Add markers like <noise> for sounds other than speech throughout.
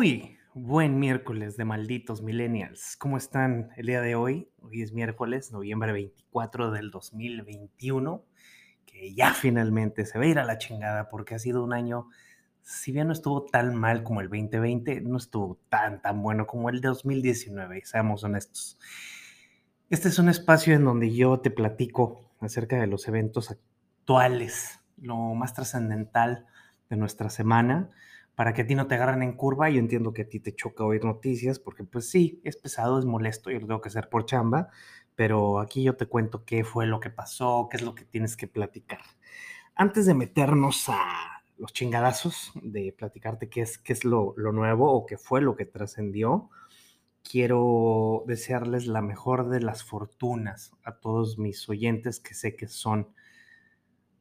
Muy buen miércoles de malditos millennials. ¿Cómo están el día de hoy? Hoy es miércoles, noviembre 24 del 2021, que ya finalmente se va a ir a la chingada porque ha sido un año, si bien no estuvo tan mal como el 2020, no estuvo tan, tan bueno como el 2019, seamos honestos. Este es un espacio en donde yo te platico acerca de los eventos actuales, lo más trascendental de nuestra semana para que a ti no te agarren en curva. Yo entiendo que a ti te choca oír noticias porque pues sí, es pesado, es molesto, yo lo tengo que hacer por chamba, pero aquí yo te cuento qué fue lo que pasó, qué es lo que tienes que platicar. Antes de meternos a los chingadazos, de platicarte qué es, qué es lo, lo nuevo o qué fue lo que trascendió, quiero desearles la mejor de las fortunas a todos mis oyentes que sé que son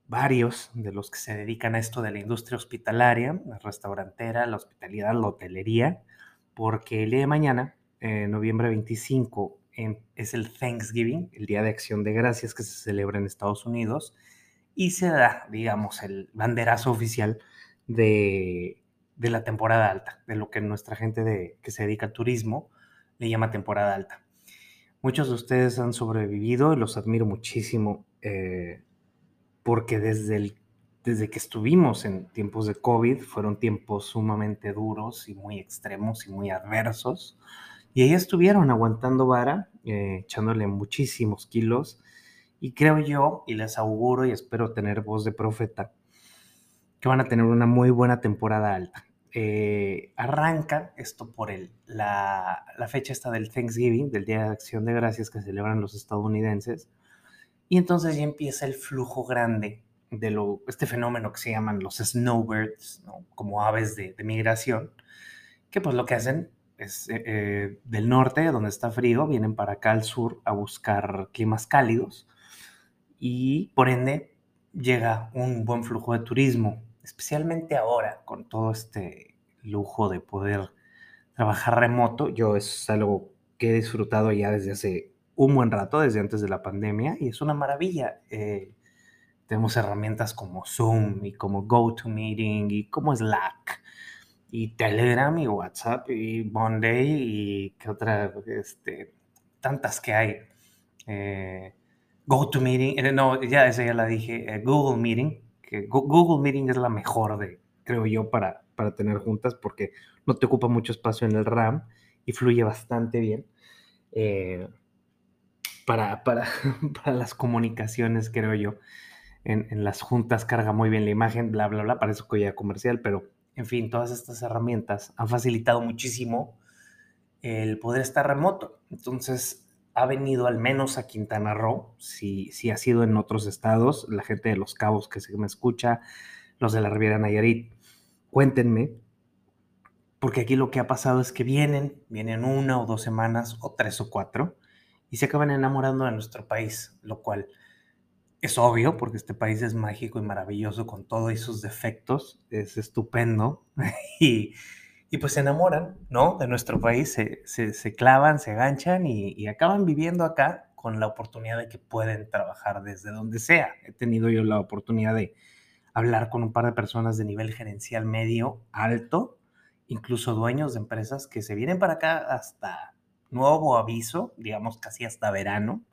varios de los que se dedican a esto de la industria hospitalaria, la restaurantera, la hospitalidad, la hotelería, porque el día de mañana, eh, noviembre 25, es el Thanksgiving, el Día de Acción de Gracias que se celebra en Estados Unidos, y se da, digamos, el banderazo oficial de, de la temporada alta, de lo que nuestra gente de, que se dedica al turismo le llama temporada alta. Muchos de ustedes han sobrevivido y los admiro muchísimo. Eh, porque desde, el, desde que estuvimos en tiempos de COVID fueron tiempos sumamente duros y muy extremos y muy adversos. Y ahí estuvieron aguantando vara, eh, echándole muchísimos kilos. Y creo yo, y les auguro y espero tener voz de profeta, que van a tener una muy buena temporada alta. Eh, arranca esto por el, la, la, fecha esta del Thanksgiving, del Día de Acción de Gracias que celebran los estadounidenses, y entonces ya empieza el flujo grande de lo, este fenómeno que se llaman los snowbirds, como aves de, migración, que pues lo que hacen es eh, eh, del norte, donde está frío, vienen para acá al sur a buscar climas cálidos y por ende llega un buen flujo de turismo, especialmente ahora con todo este lujo de poder trabajar remoto. Yo es algo que he disfrutado ya desde hace un buen rato, desde antes de la pandemia, y es una maravilla. Eh, tenemos herramientas como Zoom y como GoToMeeting y como Slack y Telegram y WhatsApp y Monday y qué otra, este, tantas que hay. Eh, GoToMeeting, eh, no, ya esa ya la dije, Google Meeting, que Google Meeting es la mejor de, creo yo, para, para tener juntas porque no te ocupa mucho espacio en el RAM y fluye bastante bien para, <laughs> para, las comunicaciones, creo yo. En, las juntas carga muy bien la imagen, bla, bla, bla, parece que ya comercial, pero en fin, todas estas herramientas han facilitado muchísimo el poder estar remoto. Entonces, ha venido al menos a Quintana Roo, si, si ha sido en otros estados, la gente de Los Cabos que se me escucha, los de la Riviera Nayarit, cuéntenme, porque aquí lo que ha pasado es que vienen, vienen una o dos semanas, o tres o cuatro, y se acaban enamorando de nuestro país, lo cual es obvio porque este país es mágico y maravilloso con todos sus defectos, es estupendo <laughs> y, y, pues se enamoran, ¿no? De nuestro país, se, se, clavan, se ganchan y, y, acaban viviendo acá con la oportunidad de que pueden trabajar desde donde sea. He tenido yo la oportunidad de hablar con un par de personas de nivel gerencial medio alto, incluso dueños de empresas que se vienen para acá hasta nuevo aviso, digamos casi hasta verano,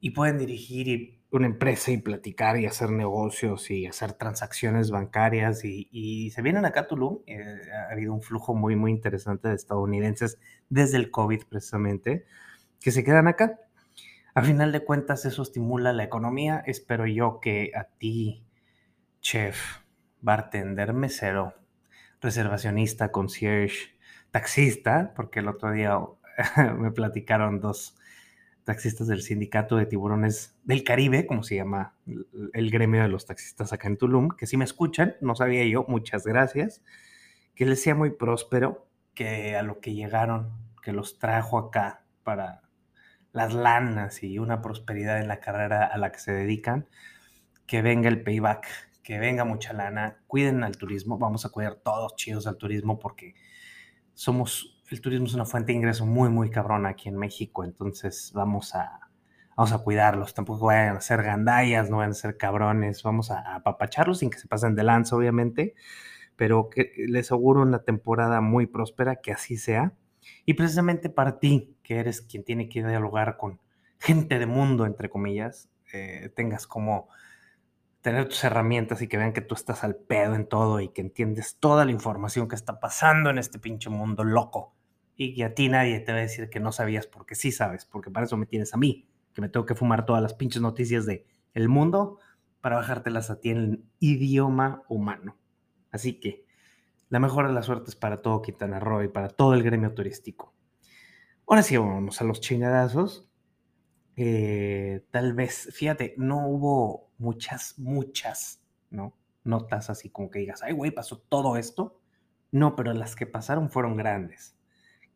y pueden dirigir una empresa y platicar y hacer negocios y hacer transacciones bancarias y, se vienen acá a Tulum. Eh, ha habido un flujo muy, muy interesante de estadounidenses desde el COVID precisamente que se quedan acá. A final de cuentas eso estimula la economía. Espero yo que a ti, chef, bartender, mesero, reservacionista, concierge, taxista, porque el otro día <laughs> me platicaron dos taxistas del sindicato de tiburones del Caribe, como se llama el gremio de los taxistas acá en Tulum, que si me escuchan, no sabía yo, muchas gracias, que les sea muy próspero, que a lo que llegaron, que los trajo acá para las lanas y una prosperidad en la carrera a la que se dedican, que venga el payback, que venga mucha lana, cuiden al turismo, vamos a cuidar todos chidos al turismo porque somos, el turismo es una fuente de ingreso muy, muy cabrona aquí en México, entonces vamos a, vamos a cuidarlos, tampoco vayan a ser gandallas, no vayan a ser cabrones, vamos a, apapacharlos sin que se pasen de lanza, obviamente, pero que les auguro una temporada muy próspera, que así sea. Y precisamente para ti, que eres quien tiene que dialogar con gente de mundo, entre comillas, eh, tengas como tener tus herramientas y que vean que tú estás al pedo en todo y que entiendes toda la información que está pasando en este pinche mundo loco. Y que a ti nadie te va a decir que no sabías porque sí sabes, porque para eso me tienes a mí, que me tengo que fumar todas las pinches noticias de el mundo para bajártelas a ti en idioma humano. Así que la mejor de las suertes para todo Quintana Roo y para todo el gremio turístico. Ahora sí, vamos a los chingadazos. Eh, tal vez, fíjate, no hubo muchas, muchas, ¿no? Notas así como que digas, ay, güey, pasó todo esto. No, pero las que pasaron fueron grandes.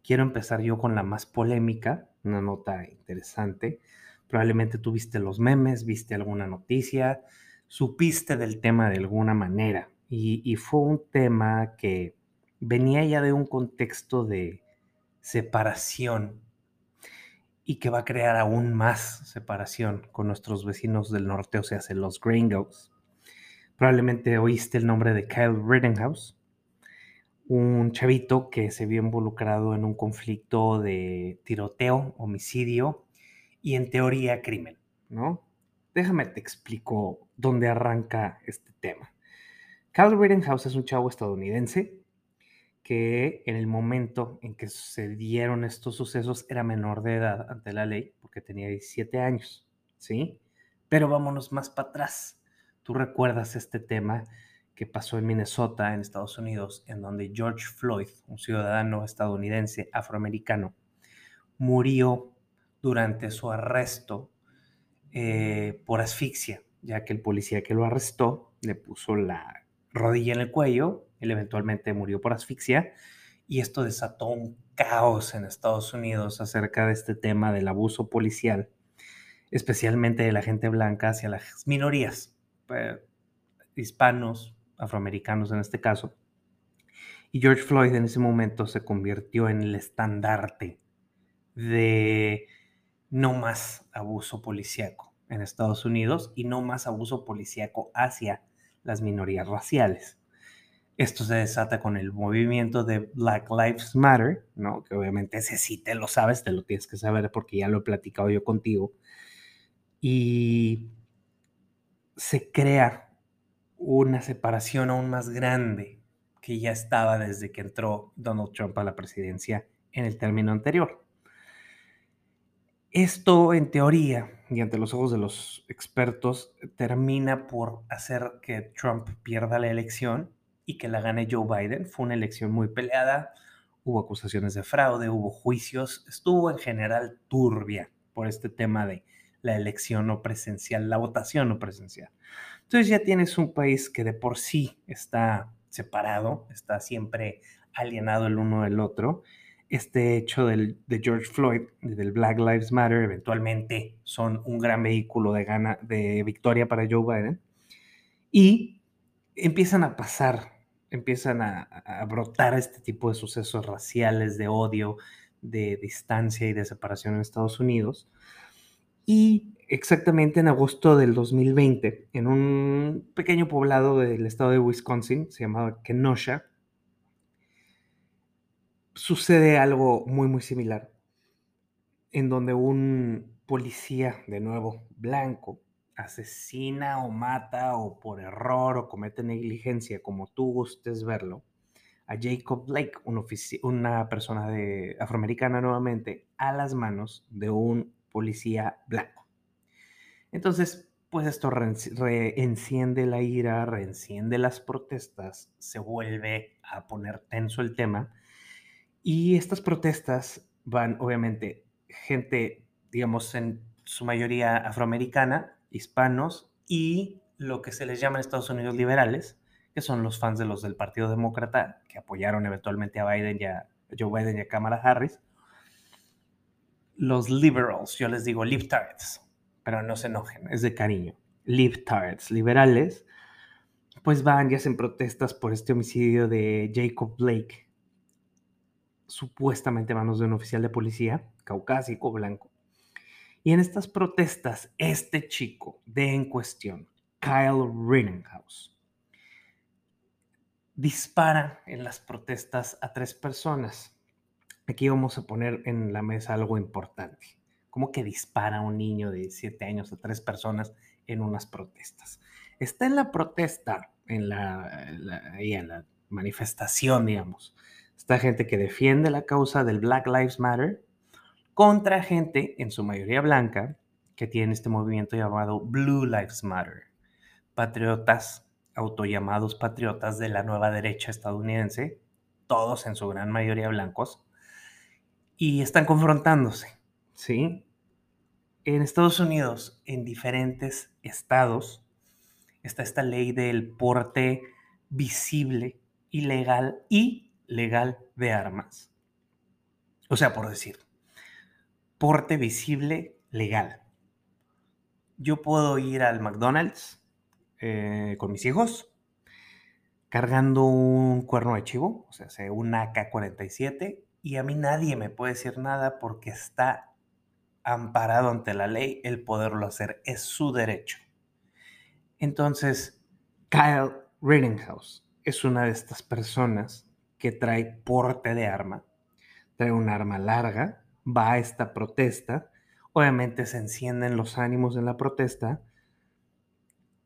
Quiero empezar yo con la más polémica, una nota interesante. Probablemente tuviste los memes, viste alguna noticia, supiste del tema de alguna manera. Y fue un tema que venía ya de un contexto de separación y que va a crear aún más separación con nuestros vecinos del norte, o sea, los Gringos. Probablemente oíste el nombre de Kyle Rittenhouse, un chavito que se vio involucrado en un conflicto de tiroteo, homicidio y en teoría crimen, ¿no? Déjame te explico dónde arranca este tema. Kyle Rittenhouse es un chavo estadounidense que en el momento en que sucedieron estos sucesos era menor de edad ante la ley, porque tenía 17 años, ¿sí? Pero vámonos más para atrás. Tú recuerdas este tema que pasó en Minnesota, en Estados Unidos, en donde George Floyd, un ciudadano estadounidense afroamericano, murió durante su arresto eh, por asfixia, ya que el policía que lo arrestó le puso la rodilla en el cuello él eventualmente murió por asfixia y esto desató un caos en Estados Unidos acerca de este tema del abuso policial, especialmente de la gente blanca hacia las minorías, eh, hispanos, afroamericanos en este caso. Y George Floyd en ese momento se convirtió en el estandarte de no más abuso policíaco en Estados Unidos y no más abuso policíaco hacia las minorías raciales. Esto se desata con el movimiento de Black Lives Matter, ¿no? Que obviamente ese sí te lo sabes, te lo tienes que saber porque ya lo he platicado yo contigo. Y se crea una separación aún más grande que ya estaba desde que entró Donald Trump a la presidencia en el término anterior. Esto, en teoría, y ante los ojos de los expertos, termina por hacer que Trump pierda la elección y que la gane Joe Biden. Fue una elección muy peleada, hubo acusaciones de fraude, hubo juicios, estuvo en general turbia por este tema de la elección no presencial, la votación no presencial. Entonces ya tienes un país que de por sí está separado, está siempre alienado el uno del otro. Este hecho del, de George Floyd, del Black Lives Matter, eventualmente son un gran vehículo de, gana, de victoria para Joe Biden. Y empiezan a pasar empiezan a, brotar este tipo de sucesos raciales, de odio, de distancia y de separación en Estados Unidos. Y exactamente en agosto del 2020, en un pequeño poblado del estado de Wisconsin, se llamaba Kenosha, sucede algo muy, muy similar, en donde un policía, de nuevo, blanco, asesina o mata o por error o comete negligencia, como tú gustes verlo, a Jacob Blake, una persona de, afroamericana nuevamente, a las manos de un policía blanco. Entonces, pues esto reenciende la ira, reenciende las protestas, se vuelve a poner tenso el tema. Y estas protestas van, obviamente, gente, digamos, en su mayoría afroamericana, hispanos y lo que se les llama en Estados Unidos liberales, que son los fans de los del Partido Demócrata, que apoyaron eventualmente a Biden y Joe Biden y a Kamala Harris. Los liberals, yo les digo libtards, pero no se enojen, es de cariño. Libtards, liberales, pues van y hacen protestas por este homicidio de Jacob Blake, supuestamente manos de un oficial de policía, caucásico, blanco, y en estas protestas, este chico de en cuestión, Kyle Rittenhouse, dispara en las protestas a tres personas. Aquí vamos a poner en la mesa algo importante. ¿Cómo que dispara un niño de 7 años a tres personas en unas protestas? Está en la protesta, en la, en la manifestación, digamos. Está gente que defiende la causa del Black Lives Matter contra gente, en su mayoría blanca, que tiene este movimiento llamado Blue Lives Matter. Patriotas autollamados patriotas de la nueva derecha estadounidense, todos en su gran mayoría blancos, y están confrontándose, ¿sí? En Estados Unidos, en diferentes estados, está esta ley del porte visible, ilegal y legal de armas. O sea, por decir, porte visible legal. Yo puedo ir al McDonald's eh, con mis hijos, cargando un cuerno de chivo, o sea, un AK-47, y a mí nadie me puede decir nada porque está amparado ante la ley el poderlo hacer, es su derecho. Entonces, Kyle Rittenhouse es una de estas personas que trae porte de arma, trae un arma larga, va a esta protesta, obviamente se encienden los ánimos en la protesta,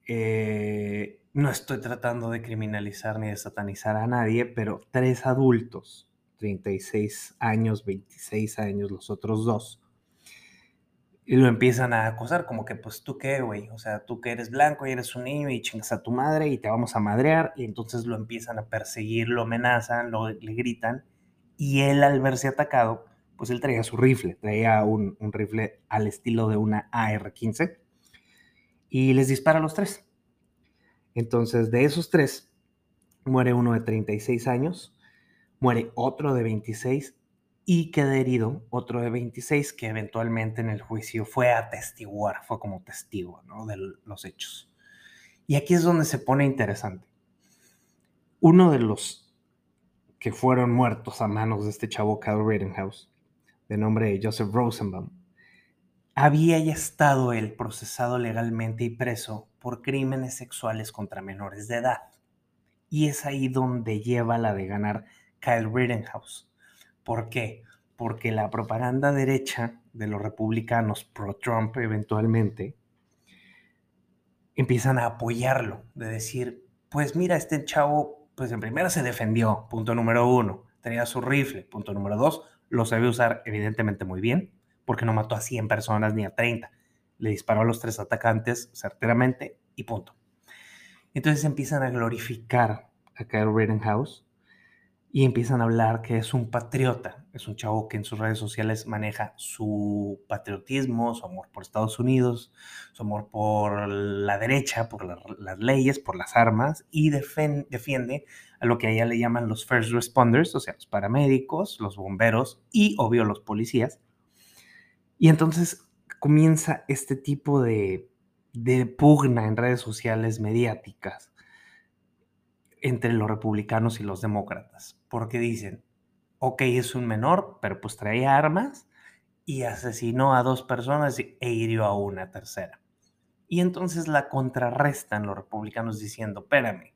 eh, no estoy tratando de criminalizar ni de satanizar a nadie, pero tres adultos, 36 años, 26 años, los otros dos, y lo empiezan a acosar, como que, pues, ¿tú qué, güey? O sea, tú que eres blanco y eres un niño y chingas a tu madre y te vamos a madrear, y entonces lo empiezan a perseguir, lo amenazan, lo, le gritan, y él al verse atacado, pues él traía su rifle, traía un, rifle al estilo de una AR-15, y les dispara a los tres. Entonces, de esos tres, muere uno de 36 años, muere otro de 26 y queda herido otro de 26 que eventualmente en el juicio fue a atestiguar, fue como testigo de los hechos. Y aquí es donde se pone interesante. Uno de los que fueron muertos a manos de este chavo Kyle Rittenhouse, de nombre Joseph Rosenbaum, había ya estado él procesado legalmente y preso por crímenes sexuales contra menores de edad. Y es ahí donde lleva la de ganar Kyle Rittenhouse. ¿Por qué? Porque la propaganda derecha de los republicanos pro-Trump eventualmente empiezan a apoyarlo, de decir, pues mira, este chavo, pues en primera se defendió, punto número uno, tenía su rifle, punto número dos, lo sabe usar evidentemente muy bien, porque no mató a 100 personas ni a 30. Le disparó a los tres atacantes certeramente y punto. Entonces empiezan a glorificar a Kyle Rittenhouse y empiezan a hablar que es un patriota, es un chavo que en sus redes sociales maneja su patriotismo, su amor por Estados Unidos, su amor por la derecha, por las leyes, por las armas y defiende a lo que allá le llaman los first responders, o sea, los paramédicos, los bomberos y obvio los policías. Y entonces comienza este tipo de, pugna en redes sociales mediáticas entre los republicanos y los demócratas, porque dicen, ok, es un menor, pero pues traía armas y asesinó a dos personas e hirió a una tercera. Y entonces la contrarrestan los republicanos diciendo, espérame,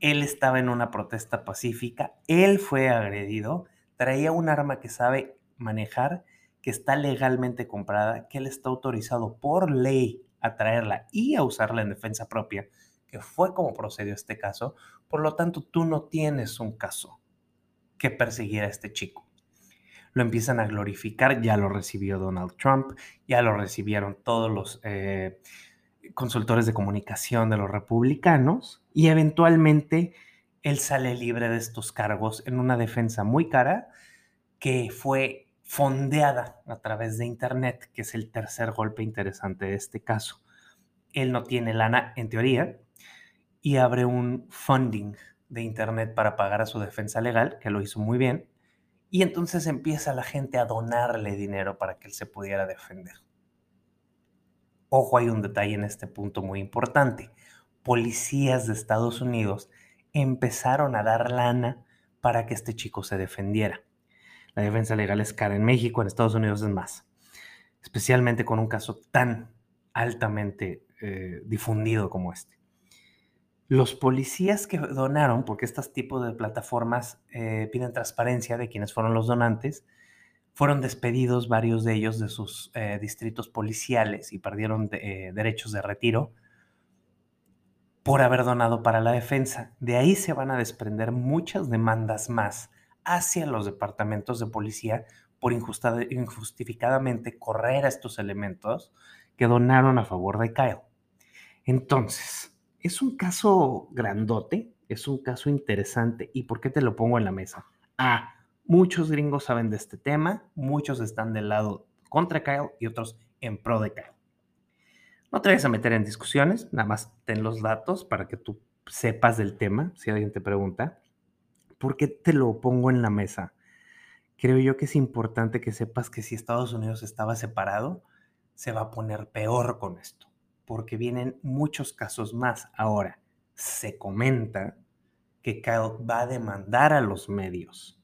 él estaba en una protesta pacífica, él fue agredido, traía un arma que sabe manejar que está legalmente comprada, que él está autorizado por ley a traerla y a usarla en defensa propia, que fue como procedió este caso, por lo tanto tú no tienes un caso que perseguir a este chico. Lo empiezan a glorificar, ya lo recibió Donald Trump, ya lo recibieron todos los eh, consultores de comunicación de los republicanos y eventualmente él sale libre de estos cargos en una defensa muy cara que fue fondeada a través de Internet, que es el tercer golpe interesante de este caso. Él no tiene lana, en teoría, y abre un funding de Internet para pagar a su defensa legal, que lo hizo muy bien, y entonces empieza la gente a donarle dinero para que él se pudiera defender. Ojo, hay un detalle en este punto muy importante. Policías de Estados Unidos empezaron a dar lana para que este chico se defendiera. La defensa legal es cara en México, en Estados Unidos es más. Especialmente con un caso tan altamente eh, difundido como este. Los policías que donaron, porque estos tipos de plataformas eh, piden transparencia de quienes fueron los donantes, fueron despedidos varios de ellos de sus eh, distritos policiales y perdieron eh, derechos de retiro por haber donado para la defensa. De ahí se van a desprender muchas demandas más hacia los departamentos de policía por injustificadamente correr a estos elementos que donaron a favor de Kyle. Entonces, es un caso grandote, es un caso interesante. ¿Y por qué te lo pongo en la mesa? Ah, muchos gringos saben de este tema, muchos están del lado contra Kyle y otros en pro de Kyle. No te vayas a meter en discusiones, nada más ten los datos para que tú sepas del tema, si alguien te pregunta. ¿Por qué te lo pongo en la mesa? Creo yo que es importante que sepas que si Estados Unidos estaba separado, se va a poner peor con esto, porque vienen muchos casos más. Ahora, se comenta que Kyle va a demandar a los medios.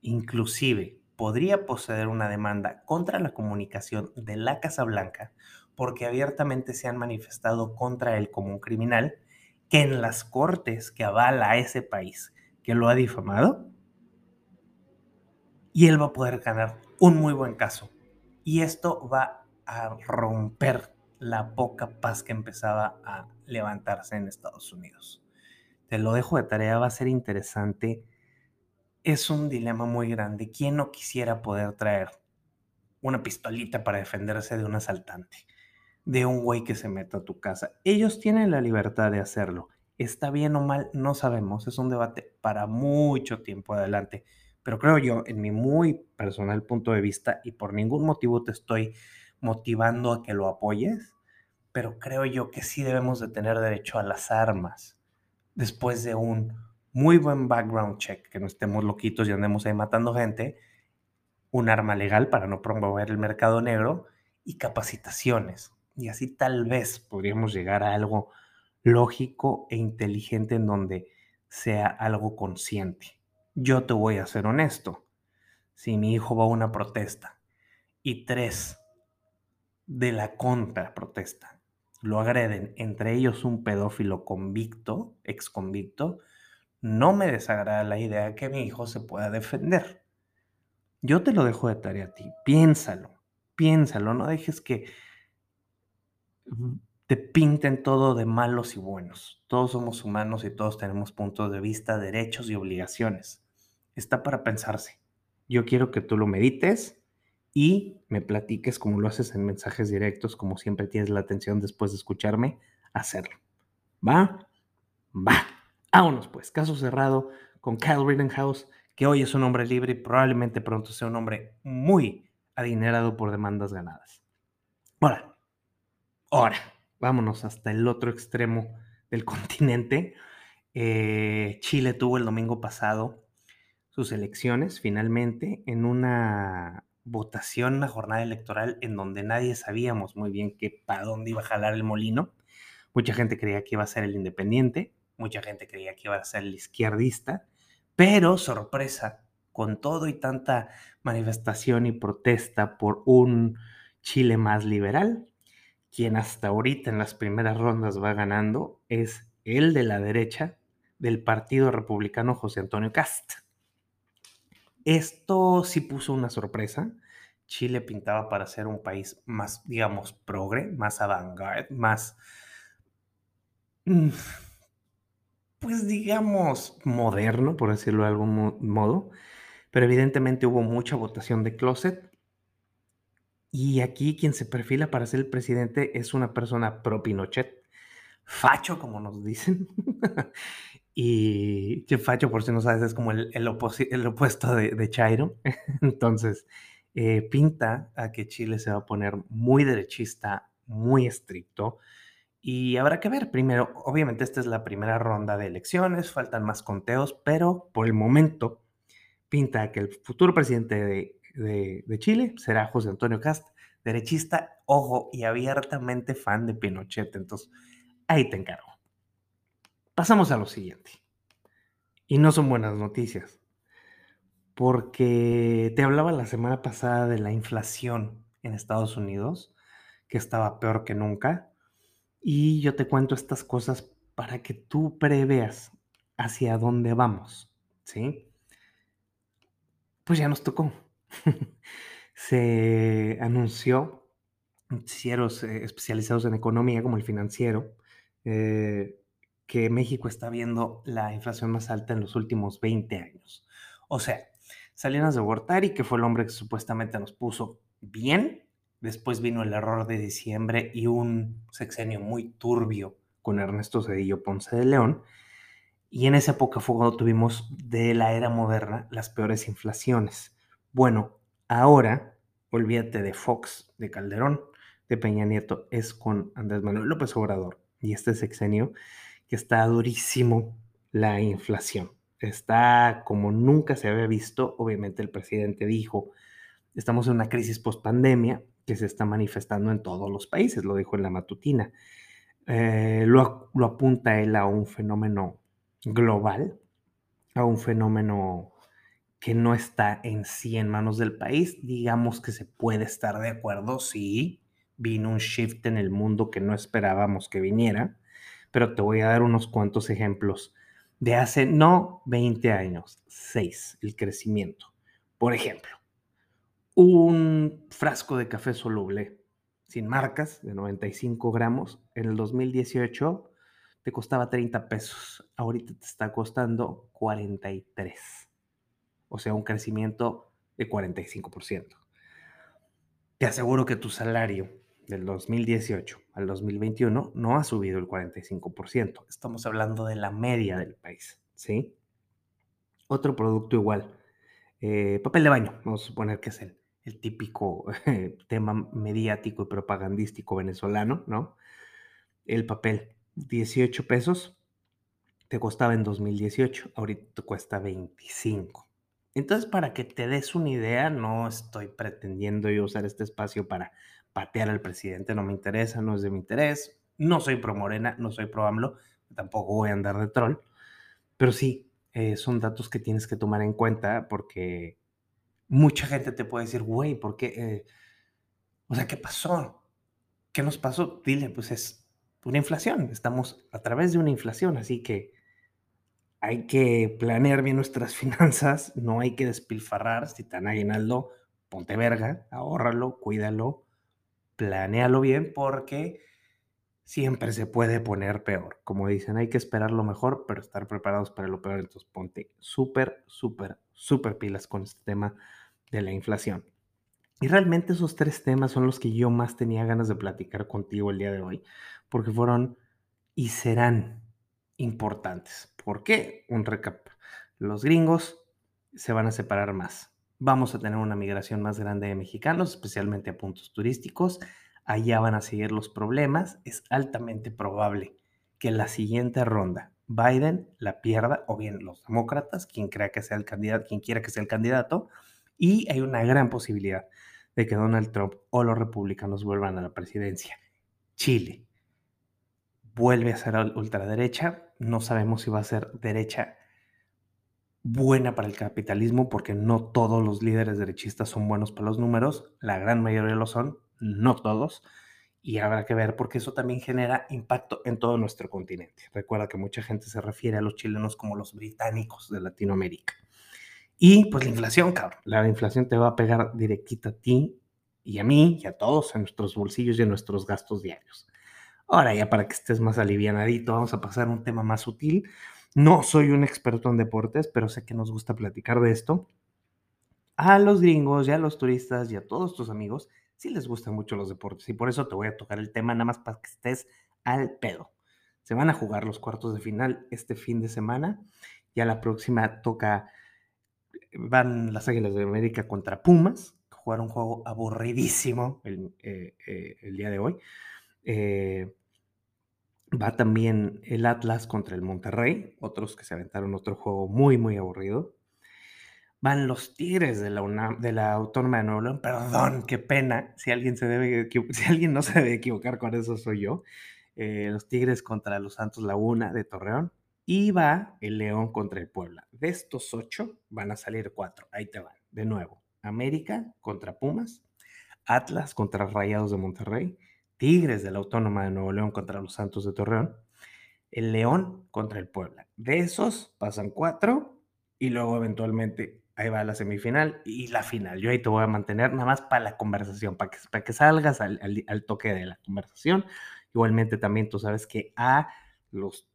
Inclusive, podría poseer una demanda contra la comunicación de la Casa Blanca porque abiertamente se han manifestado contra él como un criminal, que en las cortes que avala a ese país que lo ha difamado, y él va a poder ganar un muy buen caso. Y esto va a romper la poca paz que empezaba a levantarse en Estados Unidos. Te lo dejo de tarea, va a ser interesante. Es un dilema muy grande. ¿Quién no quisiera poder traer una pistolita para defenderse de un asaltante? de un güey que se meta a tu casa. Ellos tienen la libertad de hacerlo. ¿Está bien o mal? No sabemos. Es un debate para mucho tiempo adelante. Pero creo yo, en mi muy personal punto de vista, y por ningún motivo te estoy motivando a que lo apoyes, pero creo yo que sí debemos de tener derecho a las armas después de un muy buen background check, que no estemos loquitos y andemos ahí matando gente, un arma legal para no promover el mercado negro y capacitaciones. Y así tal vez podríamos llegar a algo lógico e inteligente en donde sea algo consciente. Yo te voy a ser honesto. Si mi hijo va a una protesta y tres de la contra protesta lo agreden, entre ellos un pedófilo convicto, ex convicto, no me desagrada la idea que mi hijo se pueda defender. Yo te lo dejo de tarea a ti. Piénsalo, piénsalo, no dejes que te pinten todo de malos y buenos. Todos somos humanos y todos tenemos puntos de vista, derechos y obligaciones. Está para pensarse. Yo quiero que tú lo medites y me platiques como lo haces en mensajes directos, como siempre tienes la atención después de escucharme, hacerlo. ¿Va? Va. Vámonos pues. Caso cerrado con Kyle Rittenhouse, que hoy es un hombre libre y probablemente pronto sea un hombre muy adinerado por demandas ganadas. Hola. Ahora, vámonos hasta el otro extremo del <laughs> continente. Eh, Chile tuvo el domingo pasado sus elecciones finalmente en una votación, una jornada electoral en donde nadie sabíamos muy bien qué para dónde iba a jalar el molino. Mucha gente creía que iba a ser el independiente, mucha gente creía que iba a ser el izquierdista, pero sorpresa, con todo y tanta manifestación y protesta por un Chile más liberal, quien hasta ahorita en las primeras rondas va ganando es el de la derecha del Partido Republicano José Antonio Cast. Esto sí puso una sorpresa. Chile pintaba para ser un país más, digamos, progre, más avant-garde, más, mm, pues digamos, moderno, por decirlo de algún modo. Pero evidentemente hubo mucha votación de closet y aquí quien se perfila para ser el presidente es una persona pro Pinochet, facho, como nos dicen. <laughs> y facho, por si no sabes, es como el, el, opuesto de, Chairo. <laughs> Entonces, eh, pinta a que Chile se va a poner muy derechista, muy estricto. Y habrá que ver primero, obviamente esta es la primera ronda de elecciones, faltan más conteos, pero por el momento pinta que el futuro presidente de de, Chile será José Antonio Cast, derechista, ojo, y abiertamente fan de Pinochet. Entonces, ahí te encargo. Pasamos a lo siguiente. Y no son buenas noticias, porque te hablaba la semana pasada de la inflación en Estados Unidos, que estaba peor que nunca, y yo te cuento estas cosas para que tú preveas hacia dónde vamos, ¿sí? Pues ya nos tocó. <laughs> Se anunció noticieros eh, especializados en economía, como el financiero, eh, que México está viendo la inflación más alta en los últimos 20 años. O sea, Salinas de Gortari, que fue el hombre que supuestamente nos puso bien, después vino el error de diciembre y un sexenio muy turbio con Ernesto Cedillo Ponce de León, y en esa época fue cuando tuvimos de la era moderna las peores inflaciones. Bueno, ahora, olvídate de Fox, de Calderón, de Peña Nieto, es con Andrés Manuel López Obrador y este sexenio que está durísimo la inflación. Está como nunca se había visto. Obviamente el presidente dijo, estamos en una crisis post-pandemia que se está manifestando en todos los países, lo dijo en la matutina. Eh, lo, apunta él a un fenómeno global, a un fenómeno que no está en sí en manos del país. Digamos que se puede estar de acuerdo, sí, vino un shift en el mundo que no esperábamos que viniera, pero te voy a dar unos cuantos ejemplos de hace no 20 años, 6, el crecimiento. Por ejemplo, un frasco de café soluble sin marcas de 95 gramos en el 2018 te costaba 30 pesos, ahorita te está costando 43. O sea, un crecimiento de 45%. Te aseguro que tu salario del 2018 al 2021 no ha subido el 45%. Estamos hablando de la media del país, ¿sí? Otro producto igual, eh, papel de baño, vamos a suponer que es el, el típico <laughs> tema mediático y propagandístico venezolano, ¿no? El papel, 18 pesos, te costaba en 2018, ahorita te cuesta 25. Entonces, para que te des una idea, no estoy pretendiendo yo usar este espacio para patear al presidente, no me interesa, no es de mi interés, no soy pro Morena, no soy pro AMLO, tampoco voy a andar de troll, pero sí, eh, son datos que tienes que tomar en cuenta porque mucha gente te puede decir, güey, ¿por qué? Eh, o sea, ¿qué pasó? ¿Qué nos pasó? Dile, pues es una inflación, estamos a través de una inflación, así que hay que planear bien nuestras <laughs> finanzas, no hay que despilfarrar, si te dan aguinaldo, ponte verga, ahórralo, cuídalo, planéalo bien porque siempre se puede poner peor. Como dicen, hay que esperar lo mejor, pero estar preparados para lo peor. Entonces ponte súper, súper, súper pilas con este tema de la inflación. Y realmente esos tres temas son los que yo más tenía ganas de platicar contigo el día de hoy, porque fueron y serán importantes. ¿Por qué? Un recap. Los gringos se van a separar más vamos a tener una migración más grande de mexicanos, especialmente a puntos turísticos. Allá van a seguir los problemas. Es altamente probable que la siguiente ronda Biden la pierda, o bien los demócratas, quien crea que sea el candidato, quien quiera que sea el candidato, y hay una gran posibilidad de que Donald Trump o los republicanos vuelvan a la presidencia. Chile vuelve a ser ultraderecha, no sabemos si va a ser derecha buena para el capitalismo porque no todos los líderes derechistas son buenos para los números, la gran mayoría lo son, no todos, y habrá que ver porque eso también genera impacto en todo nuestro continente. Recuerda que mucha gente se refiere a los chilenos como los británicos de Latinoamérica. Y pues la inflación, cabrón, la inflación te va a pegar directita a ti y a mí y a todos en nuestros bolsillos y en nuestros gastos diarios. Ahora ya para que estés más alivianadito, vamos a pasar a un tema más sutil no soy un experto en deportes, pero sé que nos gusta platicar de esto. A los gringos y a los turistas y a todos tus amigos sí les gustan mucho los deportes y por eso te voy a tocar el tema nada más para que estés al pedo. Se van a jugar los cuartos de final este fin de semana. Ya la próxima toca, van las Águilas de América contra Pumas, jugar un juego aburridísimo el, eh, eh, el día de hoy. Eh, Va también el Atlas contra el Monterrey, otros que se aventaron otro juego muy, muy aburrido. Van los Tigres de la, de la Autónoma de Nuevo León. Perdón, qué pena. Si alguien, se debe, si alguien no se debe equivocar con eso, soy yo. Eh, los Tigres contra los Santos Laguna de Torreón. Y va el León contra el Puebla. De estos ocho van a salir cuatro. Ahí te van. De nuevo. América contra Pumas. Atlas contra Rayados de Monterrey. Tigres de la Autónoma de Nuevo León contra los Santos de Torreón, el León contra el Puebla. De esos pasan cuatro y luego eventualmente ahí va la semifinal y la final. Yo ahí te voy a mantener nada más para la conversación, para que, para que salgas al, al, toque de la conversación. Igualmente también tú sabes que a los...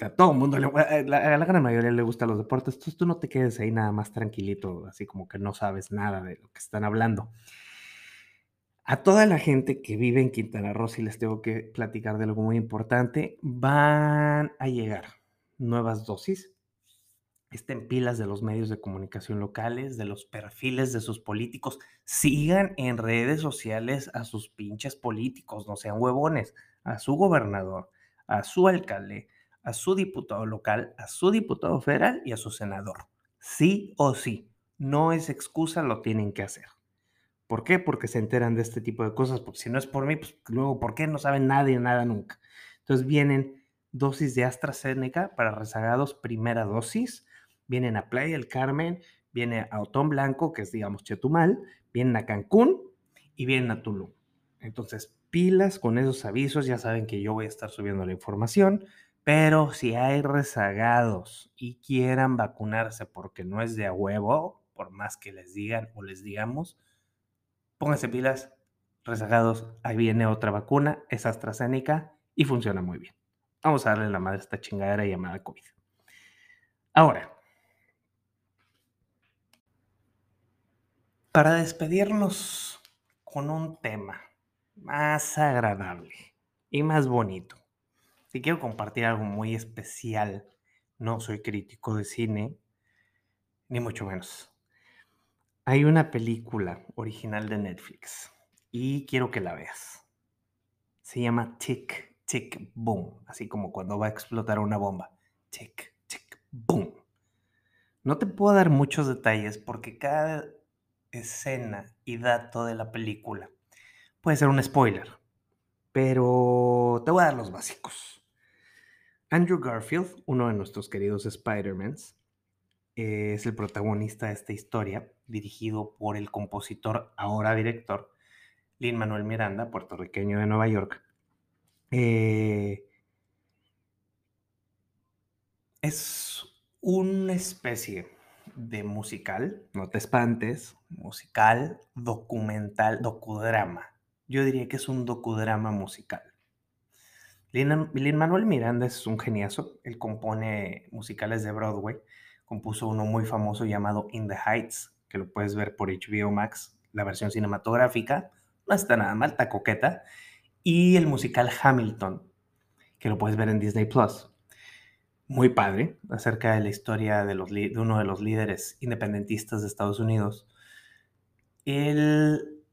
A todo el mundo, le, a, la, a la gran mayoría le gustan los deportes, entonces tú no te quedes ahí nada más tranquilito, así como que no sabes nada de lo que están hablando. A toda la gente que vive en Quintana Roo, y les tengo que platicar de algo muy importante, van a llegar nuevas dosis. Estén pilas de los medios de comunicación locales, de los perfiles de sus políticos. Sigan en redes sociales a sus pinches políticos, no sean huevones, a su gobernador, a su alcalde, a su diputado local, a su diputado federal y a su senador. Sí o sí, no es excusa, lo tienen que hacer. ¿Por qué? Porque se enteran de este tipo de cosas, porque si no es por mí, pues luego, ¿por qué no saben nada y nada nunca? Entonces vienen dosis de AstraZeneca para rezagados, primera dosis, vienen a Playa del Carmen, viene a Otón Blanco, que es, digamos, Chetumal, vienen a Cancún y vienen a Tulum. Entonces, pilas con esos avisos, ya saben que yo voy a estar subiendo la información, pero si hay rezagados y quieran vacunarse porque no es de a huevo, por más que les digan o les digamos, pónganse pilas, rezagados, ahí viene otra vacuna, es AstraZeneca y funciona muy bien. Vamos a darle la madre a esta chingadera llamada COVID. Ahora, para despedirnos con un tema más agradable y más bonito, si quiero compartir algo muy especial, no soy crítico de cine, ni mucho menos. Hay una película original de Netflix y quiero que la veas. Se llama Tick, Tick, Boom, así como cuando va a explotar una bomba. Tick, Tick, Boom. No te puedo dar muchos detalles porque cada escena y dato de la película puede ser un spoiler, pero te voy a dar los básicos. Andrew Garfield, uno de nuestros queridos Spider-Mans, es el protagonista de esta historia, dirigido por el compositor, ahora director, Lin Manuel Miranda, puertorriqueño de Nueva York. Eh, es una especie de musical, no te espantes, musical, documental, docudrama. Yo diría que es un docudrama musical. Lin Manuel Miranda es un geniazo, él compone musicales de Broadway compuso uno muy famoso llamado In the Heights, que lo puedes ver por HBO Max, la versión cinematográfica, no está nada mal, está coqueta, y el musical Hamilton, que lo puedes ver en Disney Plus. Muy padre, acerca de la historia de, los, de uno de los líderes independentistas de Estados Unidos. El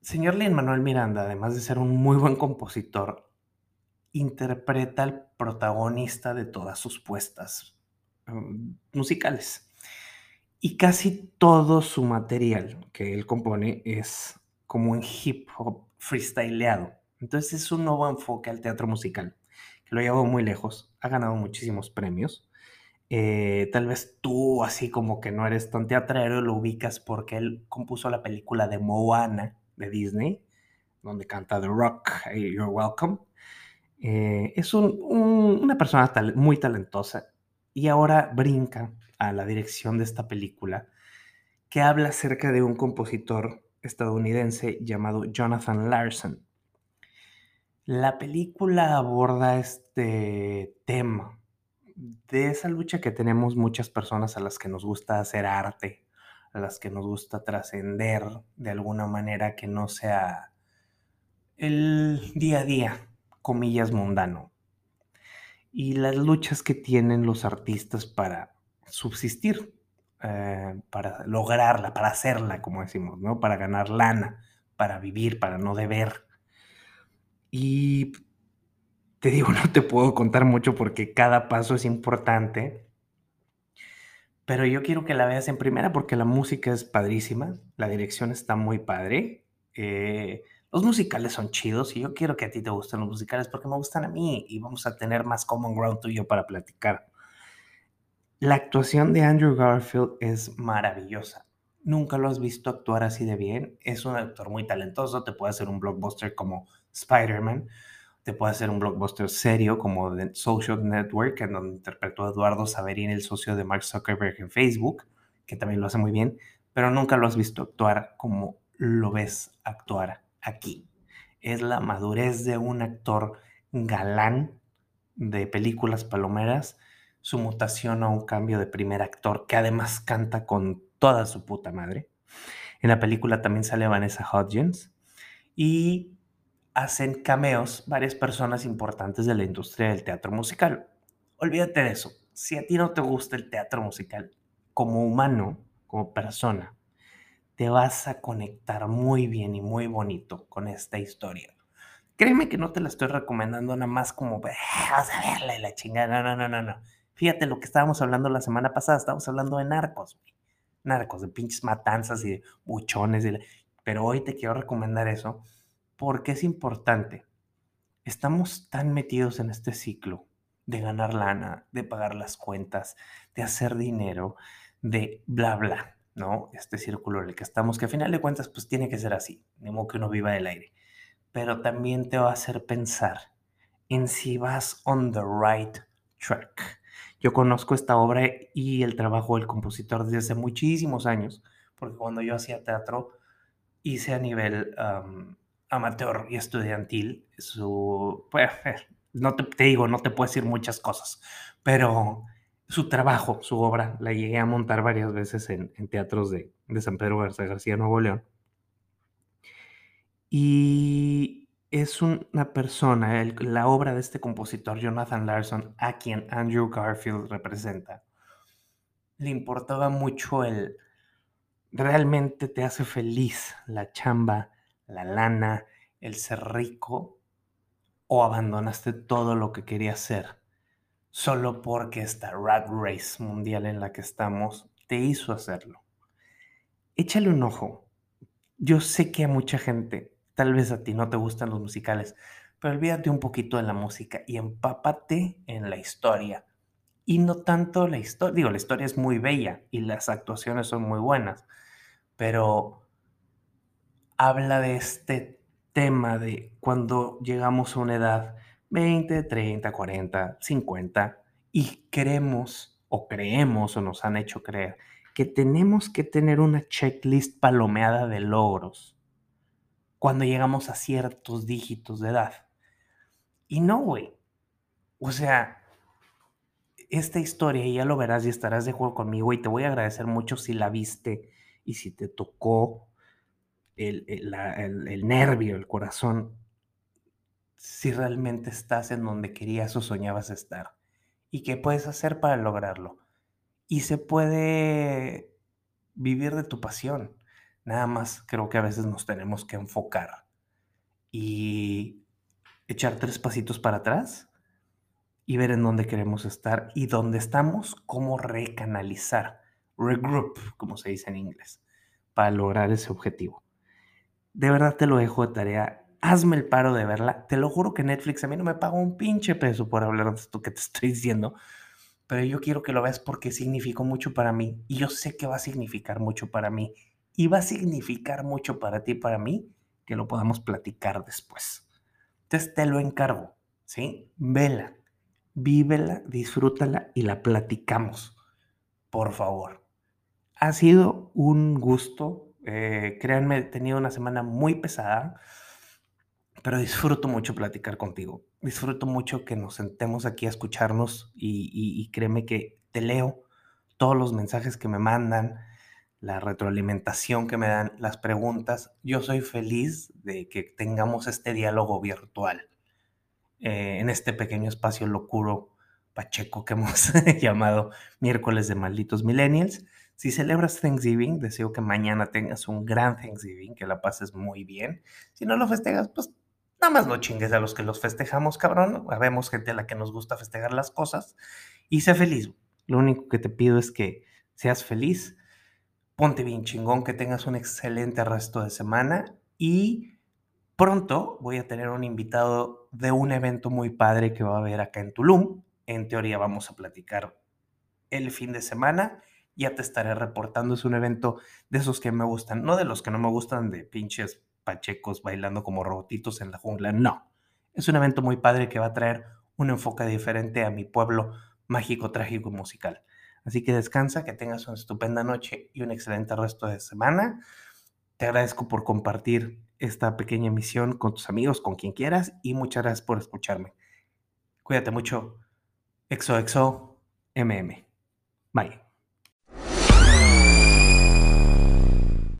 señor Lin Manuel Miranda, además de ser un muy buen compositor, interpreta al protagonista de todas sus puestas Mm, musicales. Y casi todo su material que él compone es como en hip hop freestyleado. Entonces es un nuevo enfoque al teatro musical, que lo llevado muy lejos, ha ganado muchísimos premios. Eh, tal vez tú, así como que no eres tan teatrero, lo ubicas porque él compuso la película de Moana de Disney, donde canta The Rock, You're Welcome. Eh, es una persona muy talentosa y ahora brinca a la dirección de esta película que habla acerca de un compositor estadounidense llamado Jonathan Larson. La película aborda este tema de esa lucha que tenemos muchas personas a las que nos gusta hacer arte, a las que nos gusta trascender de alguna manera que no sea el día a día, comillas, mundano y las luchas que tienen los artistas para subsistir, eh, para lograrla, para hacerla, como decimos, ¿no? Para ganar lana, para vivir, para no deber. Y te digo, <laughs> no te puedo contar mucho porque cada paso es importante, pero yo quiero que la veas en primera porque la música es padrísima, la dirección está muy padre. Eh, los musicales son chidos y yo quiero que a ti te gusten los musicales porque me gustan a mí y vamos a tener más common ground tú y yo para platicar. La actuación de Andrew Garfield es maravillosa. Nunca lo has visto actuar así de bien. Es un actor muy talentoso, te puede hacer un blockbuster como Spider-Man, te puede hacer un blockbuster serio como The Social Network, en donde interpretó a Eduardo Saverín, el socio de Mark Zuckerberg en Facebook, que también lo hace muy bien, pero nunca lo has visto actuar como lo ves actuar aquí. Es la madurez de un actor galán de películas palomeras, su mutación a un cambio de primer actor que además canta con toda su puta madre. En la película también sale Vanessa Hudgens y hacen cameos varias personas importantes de la industria del teatro musical. Olvídate de eso. Si a ti no te gusta el teatro musical, como humano, como persona, te vas a conectar muy bien y muy bonito con esta historia. Créeme que no te la estoy recomendando nada más como, vas a verla y la chingada. No, no, no, no, no. Fíjate lo que estábamos hablando la semana pasada. Estábamos hablando de narcos, Narcos, de pinches matanzas y de buchones. Pero hoy te quiero recomendar eso porque es importante. Estamos tan metidos en este ciclo de ganar lana, de pagar las cuentas, de hacer dinero, de bla, bla, ¿no? Este círculo en el que estamos, que a final de cuentas, pues tiene que ser así, de modo que uno viva del aire. Pero también te va a hacer pensar en si vas on the right track. Yo conozco esta obra y el trabajo del compositor desde hace muchísimos años, porque cuando yo hacía teatro hice a nivel amateur y estudiantil su... Pues, no te, te, digo, no te puedo decir muchas cosas, pero su trabajo, su obra, la llegué a montar varias veces en, teatros de, San Pedro Garza García, Nuevo León. Y es una persona, la obra de este compositor, Jonathan Larson, a quien Andrew Garfield representa, le importaba mucho el, realmente te hace feliz la chamba, la lana, el ser rico, o abandonaste todo lo que querías ser solo porque esta rat race mundial en la que estamos te hizo hacerlo. Échale un ojo. Yo sé que a mucha gente, tal vez a ti no te gustan los musicales, pero olvídate un poquito de la música y empápate en la historia. Y no tanto la historia, digo, la historia es muy bella y las actuaciones son muy buenas, pero habla de este tema de cuando llegamos a una edad 20, 30, 40, 50 y creemos o creemos o nos han hecho creer que tenemos que tener una checklist palomeada de logros cuando llegamos a ciertos dígitos de edad. Y no, güey. O sea, esta historia, ya lo verás y estarás de acuerdo conmigo, y te voy a agradecer mucho si la viste y si te tocó el, el nervio, el corazón, si realmente estás en donde querías o soñabas estar y qué puedes hacer para lograrlo. Y se puede vivir de tu pasión. Nada más creo que a veces nos tenemos que enfocar y echar tres pasitos para atrás y ver en dónde queremos estar y dónde estamos, cómo recanalizar, regroup, como se dice en inglés, para lograr ese objetivo. De verdad te lo dejo de tarea hazme el paro de verla. Te lo juro que Netflix a mí no me paga un pinche peso por hablar de esto que te <laughs> estoy diciendo, pero yo quiero que lo veas porque significó mucho para mí y yo sé que va a significar mucho para mí y va a significar mucho para ti y para mí que lo podamos platicar después. Entonces te lo encargo, ¿sí? Vela, vívela, disfrútala y la platicamos, por favor. Ha sido un gusto. Eh, créanme, he tenido una semana muy pesada pero disfruto mucho platicar contigo. Disfruto mucho que nos sentemos aquí a escucharnos y, créeme que te leo todos los mensajes que me mandan, la retroalimentación que me dan, las preguntas. Yo soy feliz de que tengamos este diálogo virtual eh, en este pequeño espacio locuro pacheco que <laughs> hemos llamado miércoles de malditos millennials. Si celebras Thanksgiving, deseo que mañana tengas un gran Thanksgiving, que la pases muy bien. Si no lo festejas, pues Nada más no chingues a los que los festejamos, cabrón. Habemos gente a la que nos gusta festejar las cosas. Y sé feliz. Lo único que te pido es que seas feliz. Ponte bien chingón, que tengas un excelente resto de semana. Y pronto voy a tener un invitado de un evento muy padre que va a haber acá en Tulum. En teoría vamos a platicar el fin de semana. Ya te estaré reportando. Es un evento de esos que me gustan, no de los que no me gustan de pinches pachecos bailando como robotitos en la jungla. No, Es un evento muy padre que va a traer un enfoque diferente a mi pueblo mágico, trágico y musical. Así que descansa, que tengas una estupenda noche y un excelente resto de semana. Te agradezco por compartir esta pequeña emisión con tus amigos, con quien quieras, y muchas gracias por escucharme. Cuídate mucho. XOXO MM. Bye.